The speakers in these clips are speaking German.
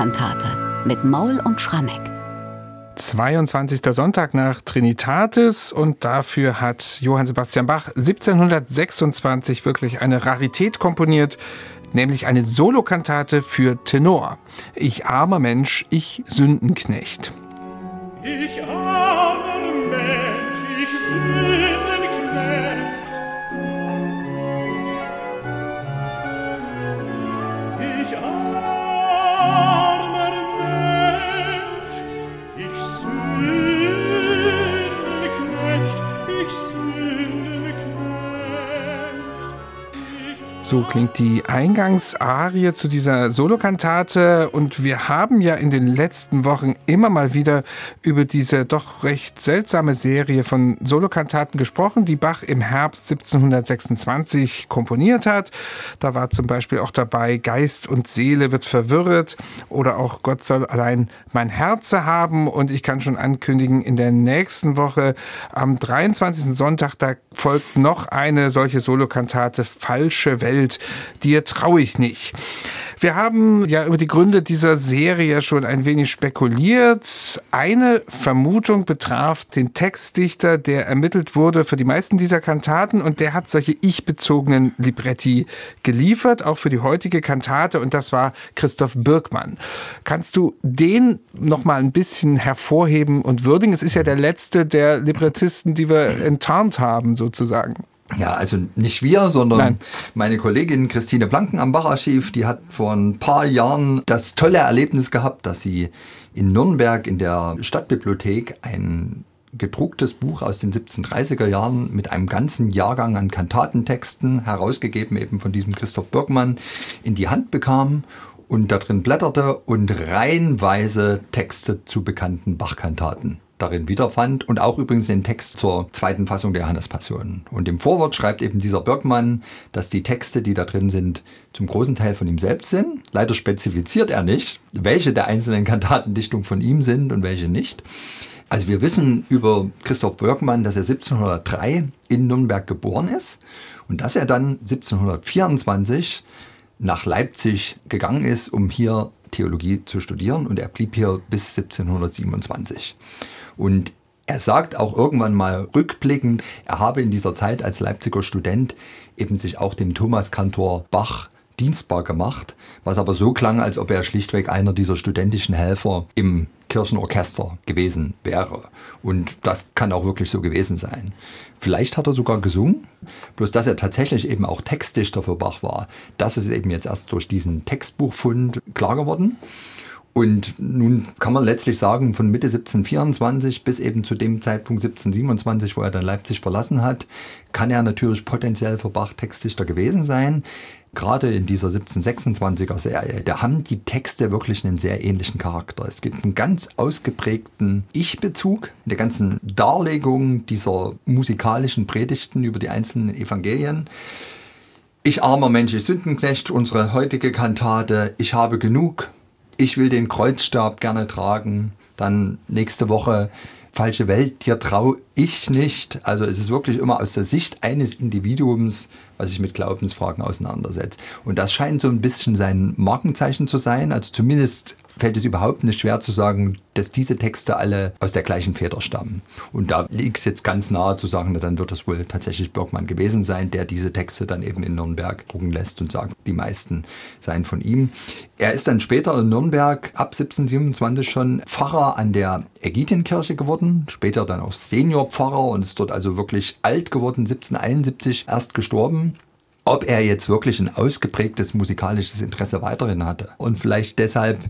Solokantate mit Maul und Schrammeck. 22. Sonntag nach Trinitatis und dafür hat Johann Sebastian Bach 1726 wirklich eine Rarität komponiert, nämlich eine Solokantate für Tenor. Ich armer Mensch, ich Sündenknecht. Ich armer So klingt die Eingangsarie zu dieser Solokantate und wir haben ja in den letzten Wochen immer mal wieder über diese doch recht seltsame Serie von Solokantaten gesprochen, die Bach im Herbst 1726 komponiert hat. Da war zum Beispiel auch dabei Geist und Seele wird verwirrt oder auch Gott soll allein mein Herz haben und ich kann schon ankündigen, in der nächsten Woche am 23. Sonntag, da folgt noch eine solche Solokantate Falsche Welt dir traue ich nicht. Wir haben ja über die Gründe dieser Serie schon ein wenig spekuliert. Eine Vermutung betraf den Textdichter, der ermittelt wurde für die meisten dieser Kantaten und der hat solche ich-bezogenen Libretti geliefert, auch für die heutige Kantate und das war Christoph Birkmann. Kannst du den noch mal ein bisschen hervorheben und würdigen? Es ist ja der letzte der Librettisten, die wir enttarnt haben sozusagen. Ja, also nicht wir, sondern Nein. meine Kollegin Christine Blanken am Bacharchiv, die hat vor ein paar Jahren das tolle Erlebnis gehabt, dass sie in Nürnberg in der Stadtbibliothek ein gedrucktes Buch aus den 1730er Jahren mit einem ganzen Jahrgang an Kantatentexten, herausgegeben eben von diesem Christoph Birkmann, in die Hand bekam und da drin blätterte und reihenweise Texte zu bekannten Bachkantaten darin wiederfand und auch übrigens den Text zur zweiten Fassung der Johannespassion. Und im Vorwort schreibt eben dieser Birkmann, dass die Texte, die da drin sind, zum großen Teil von ihm selbst sind. Leider spezifiziert er nicht, welche der einzelnen Kantatendichtungen von ihm sind und welche nicht. Also wir wissen über Christoph Birkmann, dass er 1703 in Nürnberg geboren ist und dass er dann 1724 nach Leipzig gegangen ist, um hier Theologie zu studieren und er blieb hier bis 1727. Und er sagt auch irgendwann mal rückblickend, er habe in dieser Zeit als Leipziger Student eben sich auch dem Thomas Kantor Bach dienstbar gemacht, was aber so klang, als ob er schlichtweg einer dieser studentischen Helfer im Kirchenorchester gewesen wäre. Und das kann auch wirklich so gewesen sein. Vielleicht hat er sogar gesungen, bloß dass er tatsächlich eben auch Textdichter für Bach war. Das ist eben jetzt erst durch diesen Textbuchfund klar geworden. Und nun kann man letztlich sagen, von Mitte 1724 bis eben zu dem Zeitpunkt 1727, wo er dann Leipzig verlassen hat, kann er natürlich potenziell für Bach Textdichter gewesen sein. Gerade in dieser 1726er Serie, da haben die Texte wirklich einen sehr ähnlichen Charakter. Es gibt einen ganz ausgeprägten Ich-Bezug in der ganzen Darlegung dieser musikalischen Predigten über die einzelnen Evangelien. Ich armer Mensch, ich Sündenknecht, unsere heutige Kantate, ich habe genug, ich will den Kreuzstab gerne tragen. Dann nächste Woche falsche Welt, dir traue ich nicht. Also es ist wirklich immer aus der Sicht eines Individuums, was sich mit Glaubensfragen auseinandersetzt. Und das scheint so ein bisschen sein Markenzeichen zu sein. Also zumindest fällt es überhaupt nicht schwer zu sagen, dass diese Texte alle aus der gleichen Feder stammen. Und da liegt es jetzt ganz nahe zu sagen, dann wird es wohl tatsächlich Birkmann gewesen sein, der diese Texte dann eben in Nürnberg drucken lässt und sagt, die meisten seien von ihm. Er ist dann später in Nürnberg ab 1727 schon Pfarrer an der Ägidienkirche geworden, später dann auch Seniorpfarrer und ist dort also wirklich alt geworden, 1771 erst gestorben ob er jetzt wirklich ein ausgeprägtes musikalisches Interesse weiterhin hatte und vielleicht deshalb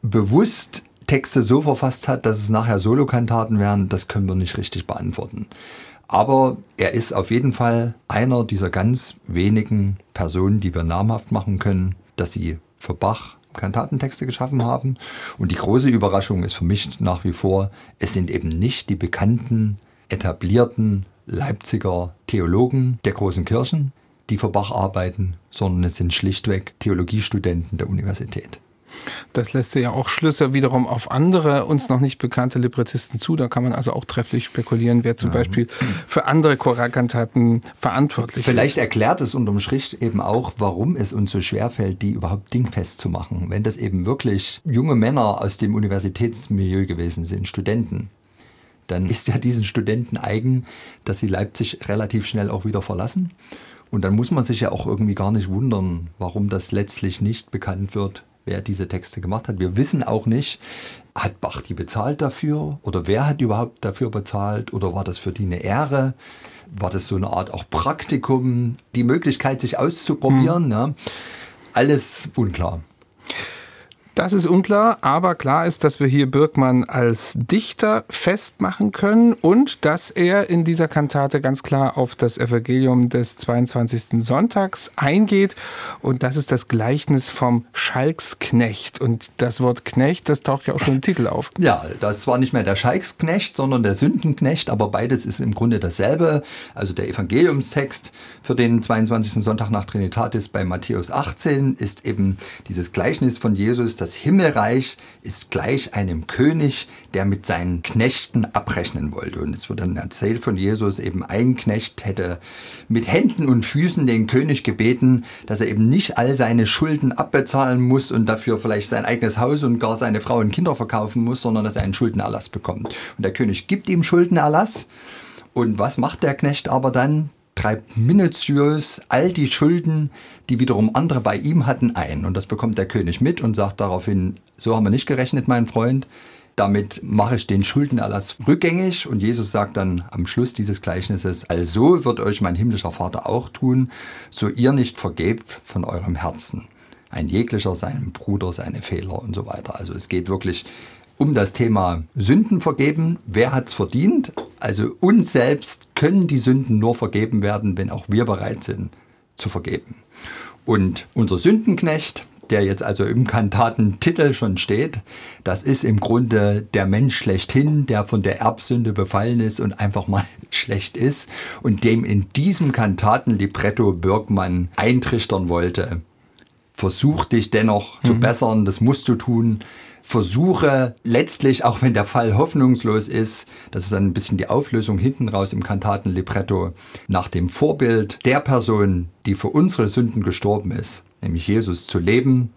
bewusst Texte so verfasst hat, dass es nachher Solokantaten wären, das können wir nicht richtig beantworten. Aber er ist auf jeden Fall einer dieser ganz wenigen Personen, die wir namhaft machen können, dass sie für Bach Kantatentexte geschaffen haben. Und die große Überraschung ist für mich nach wie vor, es sind eben nicht die bekannten, etablierten Leipziger Theologen der großen Kirchen, die für Bach arbeiten, sondern es sind schlichtweg Theologiestudenten der Universität. Das lässt ja auch Schlüsse wiederum auf andere uns noch nicht bekannte Librettisten zu. Da kann man also auch trefflich spekulieren, wer zum ja. Beispiel für andere Choralkantaten verantwortlich Vielleicht ist. Vielleicht erklärt es unterm Strich eben auch, warum es uns so schwerfällt, die überhaupt dingfest zu machen. Wenn das eben wirklich junge Männer aus dem Universitätsmilieu gewesen sind, Studenten, dann ist ja diesen Studenten eigen, dass sie Leipzig relativ schnell auch wieder verlassen. Und dann muss man sich ja auch irgendwie gar nicht wundern, warum das letztlich nicht bekannt wird, wer diese Texte gemacht hat. Wir wissen auch nicht, hat Bach die bezahlt dafür oder wer hat überhaupt dafür bezahlt oder war das für die eine Ehre? War das so eine Art auch Praktikum, die Möglichkeit, sich auszuprobieren? Hm. Ja? Alles unklar. Das ist unklar, aber klar ist, dass wir hier Birkmann als Dichter festmachen können und dass er in dieser Kantate ganz klar auf das Evangelium des 22. Sonntags eingeht. Und das ist das Gleichnis vom Schalksknecht. Und das Wort Knecht, das taucht ja auch schon im Titel auf. Ja, das war nicht mehr der Schalksknecht, sondern der Sündenknecht, aber beides ist im Grunde dasselbe. Also der Evangeliumstext für den 22. Sonntag nach Trinitatis bei Matthäus 18 ist eben dieses Gleichnis von Jesus, das Himmelreich ist gleich einem König, der mit seinen Knechten abrechnen wollte. Und es wird dann erzählt von Jesus, eben ein Knecht hätte mit Händen und Füßen den König gebeten, dass er eben nicht all seine Schulden abbezahlen muss und dafür vielleicht sein eigenes Haus und gar seine Frau und Kinder verkaufen muss, sondern dass er einen Schuldenerlass bekommt. Und der König gibt ihm Schuldenerlass. Und was macht der Knecht aber dann? Treibt minutiös all die Schulden, die wiederum andere bei ihm hatten, ein. Und das bekommt der König mit und sagt daraufhin, so haben wir nicht gerechnet, mein Freund. Damit mache ich den Schuldenerlass rückgängig und Jesus sagt dann am Schluss dieses Gleichnisses, also wird euch mein himmlischer Vater auch tun, so ihr nicht vergebt von eurem Herzen. Ein jeglicher seinem Bruder seine Fehler und so weiter. Also es geht wirklich um das Thema Sünden vergeben. Wer hat es verdient? Also uns selbst können die Sünden nur vergeben werden, wenn auch wir bereit sind zu vergeben. Und unser Sündenknecht, der jetzt also im Kantatentitel schon steht, das ist im Grunde der Mensch schlechthin, der von der Erbsünde befallen ist und einfach mal schlecht ist und dem in diesem Kantatenlibretto Birkmann eintrichtern wollte. Versuch dich dennoch mhm. zu bessern, das musst du tun versuche letztlich, auch wenn der Fall hoffnungslos ist, das ist dann ein bisschen die Auflösung hinten raus im Kantatenlibretto, nach dem Vorbild der Person, die für unsere Sünden gestorben ist, nämlich Jesus zu leben,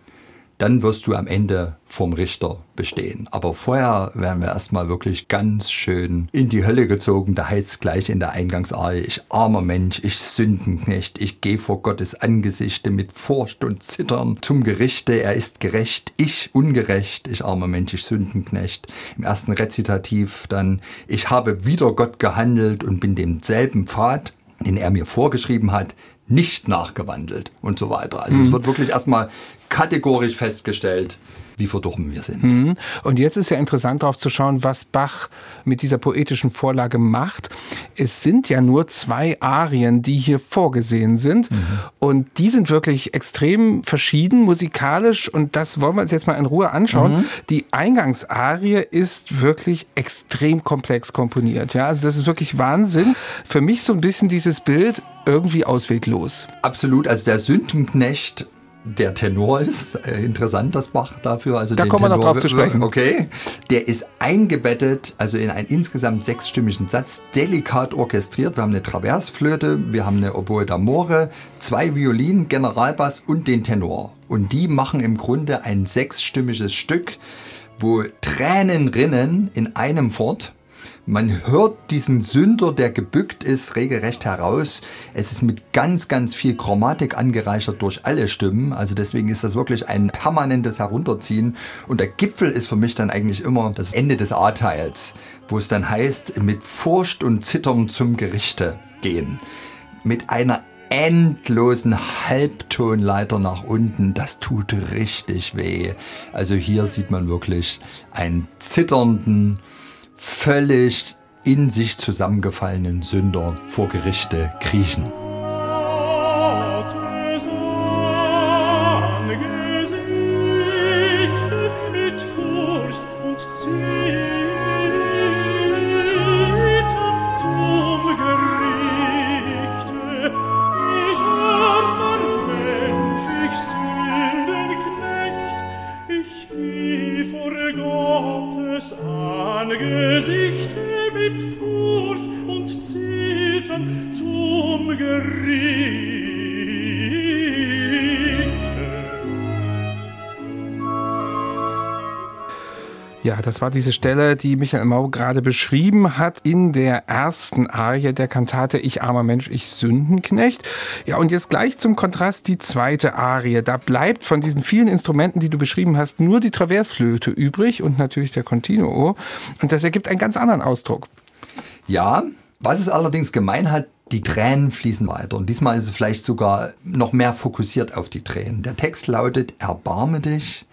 dann wirst du am Ende vom Richter bestehen. Aber vorher werden wir erstmal wirklich ganz schön in die Hölle gezogen. Da heißt es gleich in der Eingangsarie, ich armer Mensch, ich Sündenknecht, ich gehe vor Gottes Angesichte mit Furcht und Zittern zum Gerichte. Er ist gerecht, ich ungerecht, ich armer Mensch, ich Sündenknecht. Im ersten Rezitativ dann, ich habe wieder Gott gehandelt und bin demselben Pfad, den er mir vorgeschrieben hat, nicht nachgewandelt und so weiter. Also mhm. es wird wirklich erstmal kategorisch festgestellt, wie verdorben wir sind. Mhm. Und jetzt ist ja interessant darauf zu schauen, was Bach mit dieser poetischen Vorlage macht. Es sind ja nur zwei Arien, die hier vorgesehen sind. Mhm. Und die sind wirklich extrem verschieden musikalisch. Und das wollen wir uns jetzt mal in Ruhe anschauen. Mhm. Die Eingangsarie ist wirklich extrem komplex komponiert. Ja, also das ist wirklich Wahnsinn. Für mich so ein bisschen dieses Bild irgendwie ausweglos. Absolut. Also der Sündenknecht der Tenor ist äh, interessant, das Bach dafür. Also da kommen wir noch drauf zu sprechen. Okay. Der ist eingebettet, also in einen insgesamt sechsstimmigen Satz, delikat orchestriert. Wir haben eine Traversflöte, wir haben eine Oboe d'Amore, zwei Violinen, Generalbass und den Tenor. Und die machen im Grunde ein sechsstimmiges Stück, wo Tränen rinnen in einem fort. Man hört diesen Sünder, der gebückt ist, regelrecht heraus. Es ist mit ganz, ganz viel Chromatik angereichert durch alle Stimmen. Also deswegen ist das wirklich ein permanentes Herunterziehen. Und der Gipfel ist für mich dann eigentlich immer das Ende des A-Teils, wo es dann heißt, mit Furcht und Zittern zum Gerichte gehen. Mit einer endlosen Halbtonleiter nach unten. Das tut richtig weh. Also hier sieht man wirklich einen zitternden, völlig in sich zusammengefallenen Sünder vor Gerichte kriechen. Zum Gerichte. Ja, das war diese Stelle, die Michael Mau gerade beschrieben hat in der ersten Arie der Kantate Ich armer Mensch, ich Sündenknecht. Ja, und jetzt gleich zum Kontrast die zweite Arie. Da bleibt von diesen vielen Instrumenten, die du beschrieben hast, nur die Traversflöte übrig und natürlich der Continuo. Und das ergibt einen ganz anderen Ausdruck. Ja, was es allerdings gemein hat, die Tränen fließen weiter. Und diesmal ist es vielleicht sogar noch mehr fokussiert auf die Tränen. Der Text lautet, erbarme dich,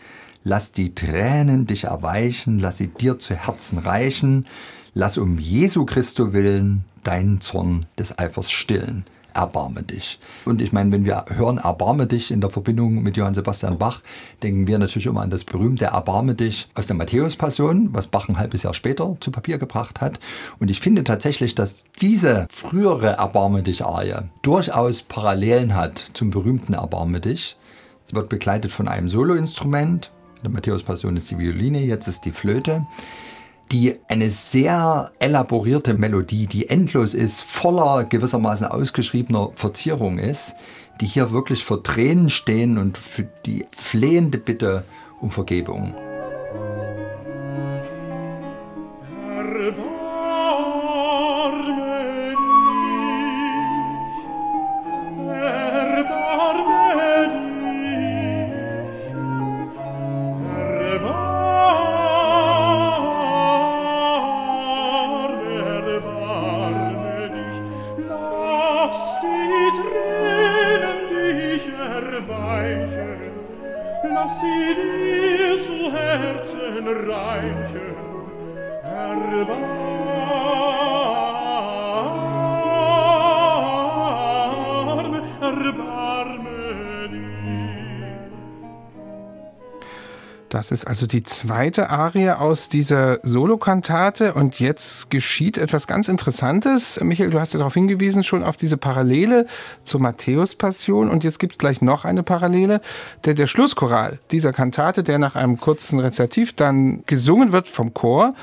Lass die Tränen dich erweichen, lass sie dir zu Herzen reichen, lass um Jesu Christo willen deinen Zorn des Eifers stillen. Erbarme dich. Und ich meine, wenn wir hören Erbarme dich in der Verbindung mit Johann Sebastian Bach, denken wir natürlich immer an das berühmte Erbarme dich aus der Matthäus-Passion, was Bach ein halbes Jahr später zu Papier gebracht hat. Und ich finde tatsächlich, dass diese frühere Erbarme dich Arie durchaus Parallelen hat zum berühmten Erbarme dich. Sie wird begleitet von einem Soloinstrument, in der Matthäus-Passion ist die Violine, jetzt ist die Flöte, die eine sehr elaborierte Melodie, die endlos ist, voller gewissermaßen ausgeschriebener Verzierung ist, die hier wirklich vor Tränen stehen und für die flehende Bitte um Vergebung. Das ist also die zweite Arie aus dieser Solokantate und jetzt geschieht etwas ganz Interessantes. Michael, du hast ja darauf hingewiesen, schon auf diese Parallele zur Matthäus-Passion und jetzt gibt es gleich noch eine Parallele, der der Schlusschoral dieser Kantate, der nach einem kurzen Rezitativ dann gesungen wird vom Chor,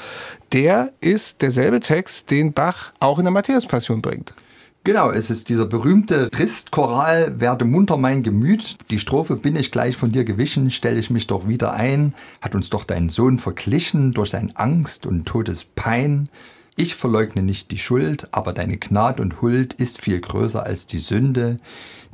der ist derselbe Text, den Bach auch in der Matthäus-Passion bringt. Genau, es ist dieser berühmte Ristchoral, werde munter mein Gemüt. Die Strophe bin ich gleich von dir gewichen, stelle ich mich doch wieder ein, hat uns doch dein Sohn verglichen durch sein Angst und Todespein. Ich verleugne nicht die Schuld, aber deine Gnad und Huld ist viel größer als die Sünde,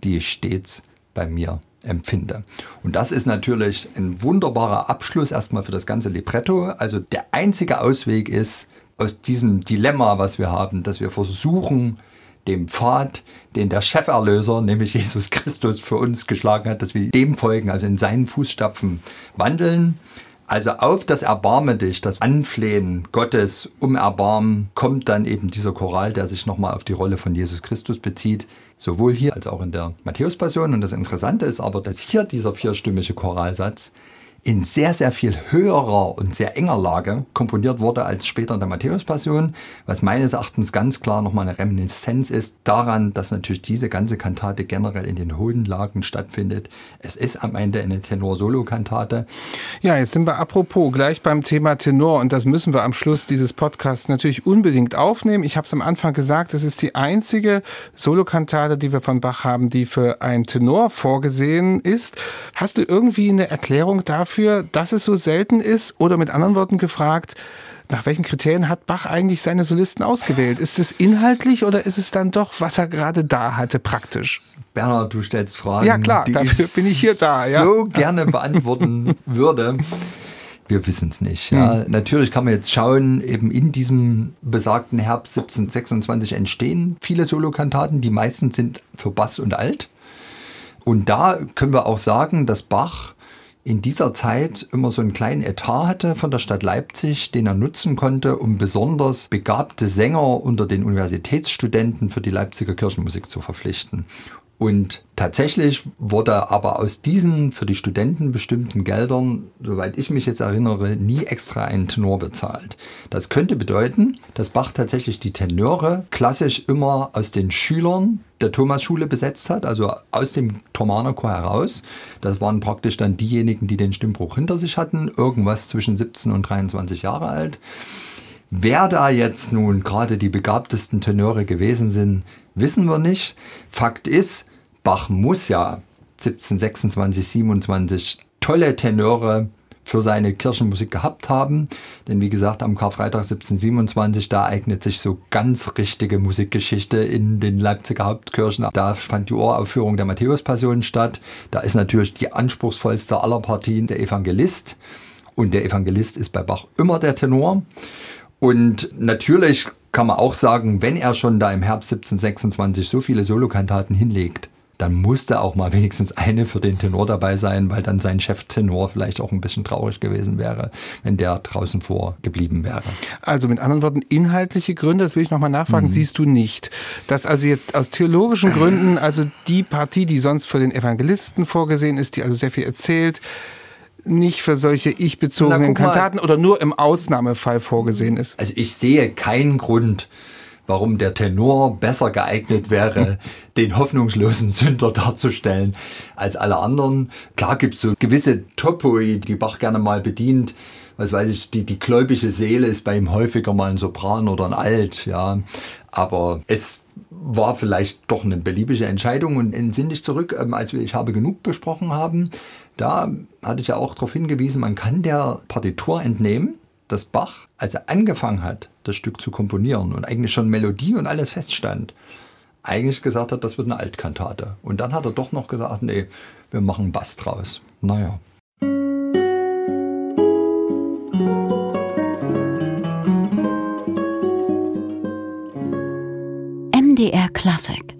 die ich stets bei mir empfinde. Und das ist natürlich ein wunderbarer Abschluss erstmal für das ganze Libretto. Also der einzige Ausweg ist aus diesem Dilemma, was wir haben, dass wir versuchen, dem Pfad, den der Cheferlöser, nämlich Jesus Christus, für uns geschlagen hat, dass wir dem folgen, also in seinen Fußstapfen wandeln. Also auf das Erbarme dich, das Anflehen Gottes um Erbarmen, kommt dann eben dieser Choral, der sich nochmal auf die Rolle von Jesus Christus bezieht, sowohl hier als auch in der Matthäus-Passion. Und das Interessante ist aber, dass hier dieser vierstimmige Choralsatz in sehr, sehr viel höherer und sehr enger Lage komponiert wurde als später in der Matthäus-Passion, was meines Erachtens ganz klar nochmal eine Reminiszenz ist daran, dass natürlich diese ganze Kantate generell in den hohen Lagen stattfindet. Es ist am Ende eine Tenor-Solo-Kantate. Ja, jetzt sind wir apropos gleich beim Thema Tenor und das müssen wir am Schluss dieses Podcasts natürlich unbedingt aufnehmen. Ich habe es am Anfang gesagt, es ist die einzige Solokantate, die wir von Bach haben, die für einen Tenor vorgesehen ist. Hast du irgendwie eine Erklärung dafür? Dafür, dass es so selten ist? Oder mit anderen Worten gefragt, nach welchen Kriterien hat Bach eigentlich seine Solisten ausgewählt? Ist es inhaltlich oder ist es dann doch, was er gerade da hatte, praktisch? Bernhard, du stellst Fragen, ja, klar, die dafür ich bin ich hier da, ja. so gerne beantworten würde. Wir wissen es nicht. Ja. Hm. Natürlich kann man jetzt schauen, eben in diesem besagten Herbst 1726 entstehen viele Solokantaten. Die meisten sind für Bass und Alt. Und da können wir auch sagen, dass Bach in dieser Zeit immer so einen kleinen Etat hatte von der Stadt Leipzig, den er nutzen konnte, um besonders begabte Sänger unter den Universitätsstudenten für die Leipziger Kirchenmusik zu verpflichten. Und tatsächlich wurde aber aus diesen für die Studenten bestimmten Geldern, soweit ich mich jetzt erinnere, nie extra ein Tenor bezahlt. Das könnte bedeuten, dass Bach tatsächlich die Tenöre klassisch immer aus den Schülern der Thomasschule besetzt hat, also aus dem Thomanerchor heraus. Das waren praktisch dann diejenigen, die den Stimmbruch hinter sich hatten, irgendwas zwischen 17 und 23 Jahre alt. Wer da jetzt nun gerade die begabtesten Tenöre gewesen sind, wissen wir nicht. Fakt ist, Bach muss ja 1726, 27 tolle Tenöre für seine Kirchenmusik gehabt haben. Denn wie gesagt, am Karfreitag 1727, da eignet sich so ganz richtige Musikgeschichte in den Leipziger Hauptkirchen. Da fand die Uraufführung der Matthäus-Passion statt. Da ist natürlich die anspruchsvollste aller Partien der Evangelist. Und der Evangelist ist bei Bach immer der Tenor. Und natürlich kann man auch sagen, wenn er schon da im Herbst 1726 so viele Solokantaten hinlegt, dann musste auch mal wenigstens eine für den Tenor dabei sein, weil dann sein Cheftenor vielleicht auch ein bisschen traurig gewesen wäre, wenn der draußen vor geblieben wäre. Also mit anderen Worten, inhaltliche Gründe, das will ich nochmal nachfragen, mhm. siehst du nicht. Dass also jetzt aus theologischen Gründen, also die Partie, die sonst für den Evangelisten vorgesehen ist, die also sehr viel erzählt, nicht für solche ich-bezogenen Kantaten oder nur im Ausnahmefall vorgesehen ist. Also ich sehe keinen Grund, warum der Tenor besser geeignet wäre, den hoffnungslosen Sünder darzustellen als alle anderen. Klar gibt's so gewisse Topoi, die Bach gerne mal bedient. Was weiß ich, die, die gläubige Seele ist bei ihm häufiger mal ein Sopran oder ein Alt, ja. Aber es war vielleicht doch eine beliebige Entscheidung und entsinne dich zurück, ähm, als wir Ich habe genug besprochen haben. Da hatte ich ja auch darauf hingewiesen, man kann der Partitur entnehmen, dass Bach, als er angefangen hat, das Stück zu komponieren und eigentlich schon Melodie und alles feststand, eigentlich gesagt hat, das wird eine Altkantate. Und dann hat er doch noch gesagt, nee, wir machen Bass draus. Naja. MDR Classic